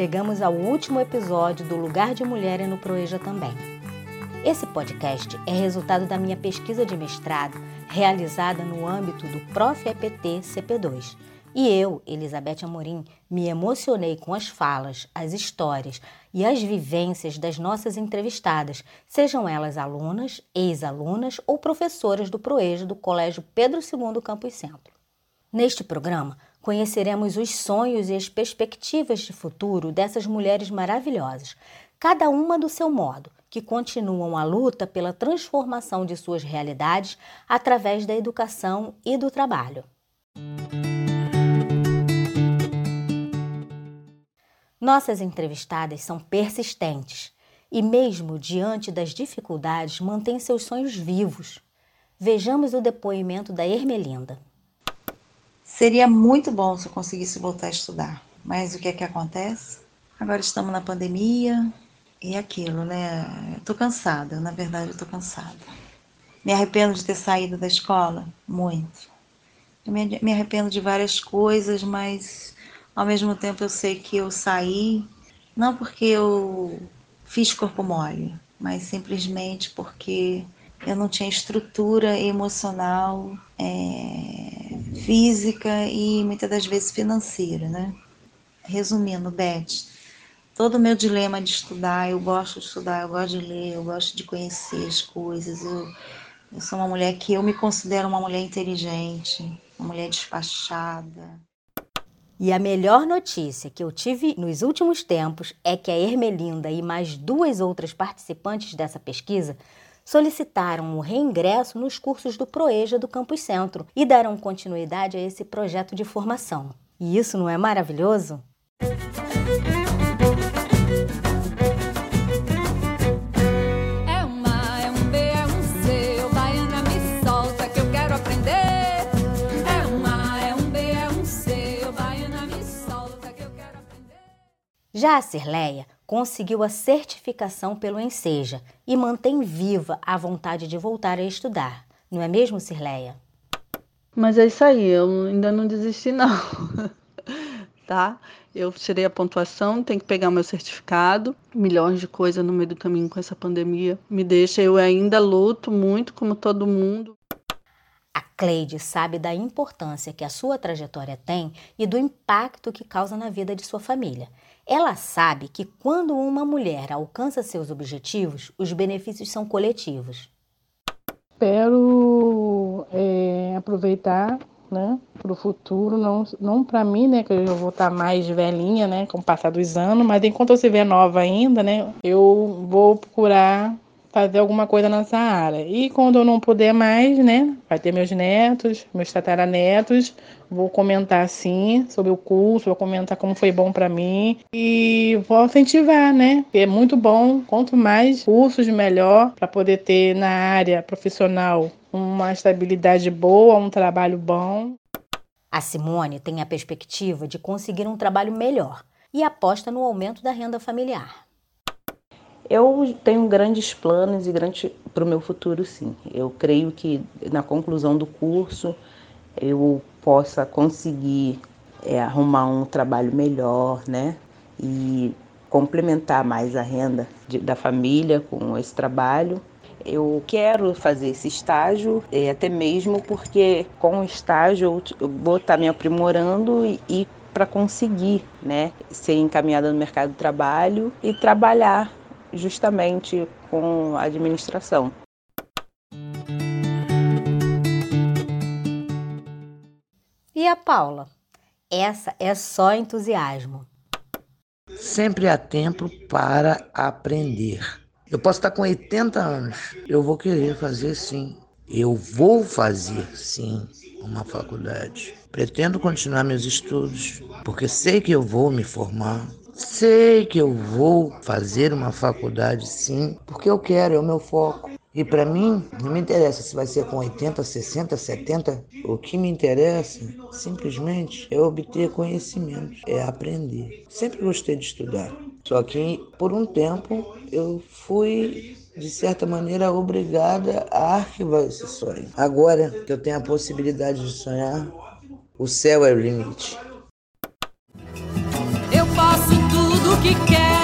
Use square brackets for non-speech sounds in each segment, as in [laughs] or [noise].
chegamos ao último episódio do Lugar de Mulher no Proeja também. Esse podcast é resultado da minha pesquisa de mestrado realizada no âmbito do Prof. EPT CP2. E eu, Elizabeth Amorim, me emocionei com as falas, as histórias e as vivências das nossas entrevistadas, sejam elas alunas, ex-alunas ou professoras do Proeja do Colégio Pedro II Campus Centro. Neste programa, conheceremos os sonhos e as perspectivas de futuro dessas mulheres maravilhosas, cada uma do seu modo, que continuam a luta pela transformação de suas realidades através da educação e do trabalho. Nossas entrevistadas são persistentes e, mesmo diante das dificuldades, mantêm seus sonhos vivos. Vejamos o depoimento da Ermelinda. Seria muito bom se eu conseguisse voltar a estudar, mas o que é que acontece? Agora estamos na pandemia e aquilo, né? Eu tô cansada, na verdade eu tô cansada. Me arrependo de ter saído da escola? Muito. Eu me arrependo de várias coisas, mas ao mesmo tempo eu sei que eu saí não porque eu fiz corpo mole, mas simplesmente porque eu não tinha estrutura emocional, é, física e muitas das vezes financeira, né? Resumindo, Beth, todo o meu dilema de estudar, eu gosto de estudar, eu gosto de ler, eu gosto de conhecer as coisas, eu, eu sou uma mulher que eu me considero uma mulher inteligente, uma mulher despachada. E a melhor notícia que eu tive nos últimos tempos é que a Ermelinda e mais duas outras participantes dessa pesquisa solicitaram o reingresso nos cursos do Proeja do Campus Centro e darão continuidade a esse projeto de formação. E isso não é maravilhoso? Já a Cirleia conseguiu a certificação pelo Enseja e mantém viva a vontade de voltar a estudar. Não é mesmo, Cirleia? Mas é isso aí, eu ainda não desisti não. [laughs] tá? Eu tirei a pontuação, tenho que pegar meu certificado. Milhões de coisas no meio do caminho com essa pandemia me deixa. Eu ainda luto muito, como todo mundo. A Cleide sabe da importância que a sua trajetória tem e do impacto que causa na vida de sua família. Ela sabe que quando uma mulher alcança seus objetivos, os benefícios são coletivos. Espero é, aproveitar né, para o futuro, não, não para mim, né, que eu vou estar tá mais velhinha, né, com o passar dos anos, mas enquanto eu estiver nova ainda, né, eu vou procurar fazer alguma coisa nessa área. E quando eu não puder mais, né, vai ter meus netos, meus tataranetos, vou comentar sim sobre o curso, vou comentar como foi bom para mim e vou incentivar, né? É muito bom, quanto mais cursos melhor para poder ter na área profissional uma estabilidade boa, um trabalho bom. A Simone tem a perspectiva de conseguir um trabalho melhor e aposta no aumento da renda familiar. Eu tenho grandes planos e grandes para o meu futuro, sim. Eu creio que na conclusão do curso eu possa conseguir é, arrumar um trabalho melhor, né? E complementar mais a renda de, da família com esse trabalho. Eu quero fazer esse estágio, é, até mesmo porque com o estágio eu, vou estar me aprimorando e, e para conseguir né, ser encaminhada no mercado de trabalho e trabalhar justamente com a administração. E a Paula? Essa é só entusiasmo. Sempre há tempo para aprender. Eu posso estar com 80 anos, eu vou querer fazer sim. Eu vou fazer sim uma faculdade. Pretendo continuar meus estudos, porque sei que eu vou me formar, Sei que eu vou fazer uma faculdade sim, porque eu quero, é o meu foco. E para mim, não me interessa se vai ser com 80, 60, 70. O que me interessa, simplesmente, é obter conhecimento, é aprender. Sempre gostei de estudar. Só que, por um tempo, eu fui, de certa maneira, obrigada a arquivar esse sonho. Agora que eu tenho a possibilidade de sonhar, o céu é o limite. Que quero.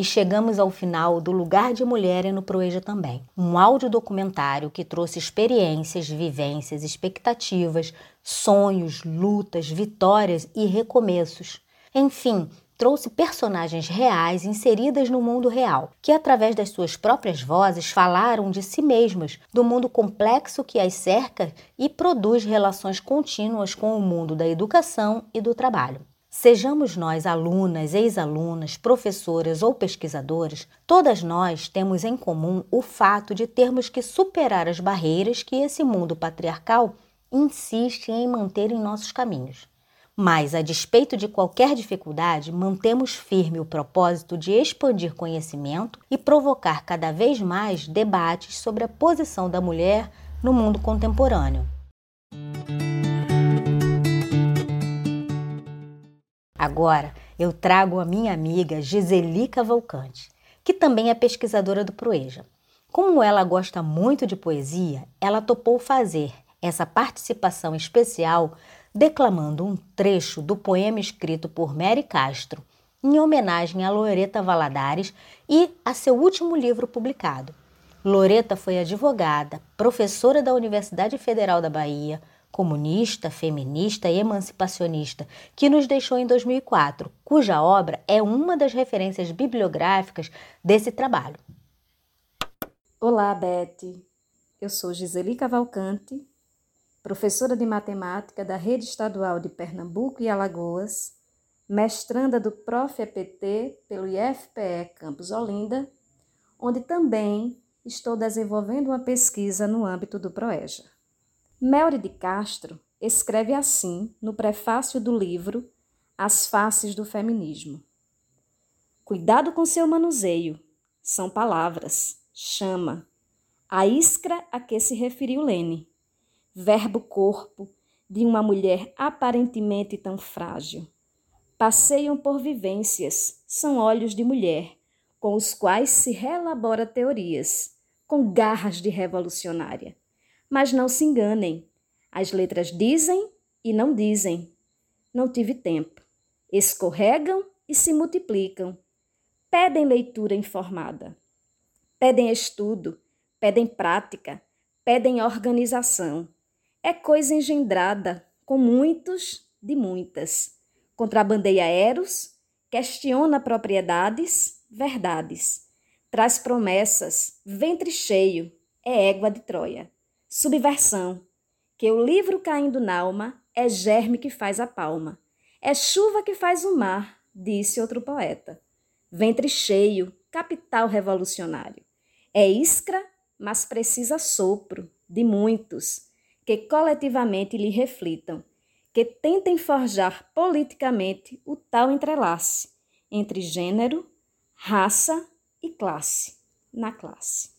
E chegamos ao final do Lugar de Mulher é no Proeja também. Um audiodocumentário que trouxe experiências, vivências, expectativas, sonhos, lutas, vitórias e recomeços. Enfim, trouxe personagens reais inseridas no mundo real, que através das suas próprias vozes falaram de si mesmas, do mundo complexo que as cerca e produz relações contínuas com o mundo da educação e do trabalho. Sejamos nós alunas, ex-alunas, professoras ou pesquisadoras, todas nós temos em comum o fato de termos que superar as barreiras que esse mundo patriarcal insiste em manter em nossos caminhos. Mas, a despeito de qualquer dificuldade, mantemos firme o propósito de expandir conhecimento e provocar cada vez mais debates sobre a posição da mulher no mundo contemporâneo. Agora eu trago a minha amiga Giseli Cavalcante, que também é pesquisadora do Proeja. Como ela gosta muito de poesia, ela topou fazer essa participação especial declamando um trecho do poema escrito por Mary Castro, em homenagem a Loreta Valadares e a seu último livro publicado. Loreta foi advogada, professora da Universidade Federal da Bahia, comunista, feminista e emancipacionista, que nos deixou em 2004, cuja obra é uma das referências bibliográficas desse trabalho. Olá, Beth. Eu sou Giseli Cavalcante, professora de matemática da Rede Estadual de Pernambuco e Alagoas, mestranda do Prof. EPT pelo IFPE Campus Olinda, onde também estou desenvolvendo uma pesquisa no âmbito do PROEJA. Melry de Castro escreve assim no prefácio do livro As Faces do Feminismo. Cuidado com seu manuseio. São palavras, chama. A iskra a que se referiu Lene. Verbo corpo de uma mulher aparentemente tão frágil. Passeiam por vivências, são olhos de mulher, com os quais se relabora teorias, com garras de revolucionária mas não se enganem. As letras dizem e não dizem. Não tive tempo. Escorregam e se multiplicam. Pedem leitura informada. Pedem estudo, pedem prática, pedem organização. É coisa engendrada, com muitos de muitas. Contrabandeia eros, questiona propriedades, verdades. Traz promessas, ventre cheio, é égua de Troia subversão, que o livro caindo na alma é germe que faz a palma, é chuva que faz o mar, disse outro poeta. Ventre cheio, capital revolucionário. É iskra, mas precisa sopro, de muitos, que coletivamente lhe reflitam, que tentem forjar politicamente o tal entrelace entre gênero, raça e classe, na classe.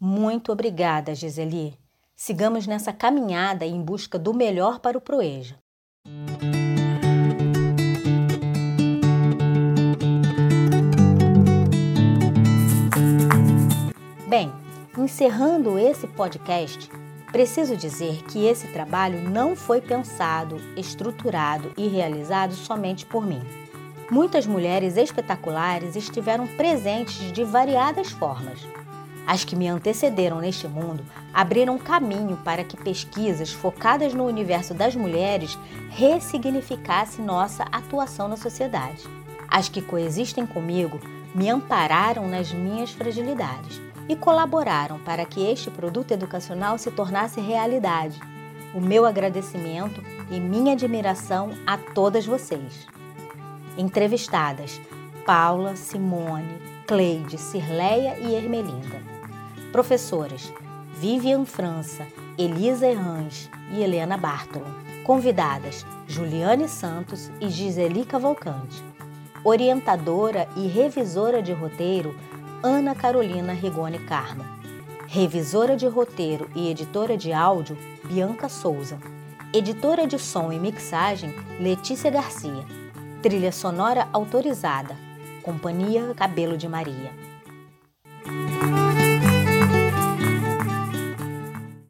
Muito obrigada, Giseli. Sigamos nessa caminhada em busca do melhor para o Proeja. Bem, encerrando esse podcast, preciso dizer que esse trabalho não foi pensado, estruturado e realizado somente por mim. Muitas mulheres espetaculares estiveram presentes de variadas formas as que me antecederam neste mundo abriram caminho para que pesquisas focadas no universo das mulheres ressignificassem nossa atuação na sociedade. As que coexistem comigo me ampararam nas minhas fragilidades e colaboraram para que este produto educacional se tornasse realidade. O meu agradecimento e minha admiração a todas vocês. Entrevistadas: Paula, Simone, Cleide, Cirleia e Ermelinda. Professoras Vivian França, Elisa Errans e Helena Bartolo. Convidadas Juliane Santos e Giseli Cavalcante. Orientadora e revisora de roteiro Ana Carolina Rigoni Carmo. Revisora de roteiro e editora de áudio, Bianca Souza. Editora de som e mixagem, Letícia Garcia. Trilha sonora autorizada, Companhia Cabelo de Maria.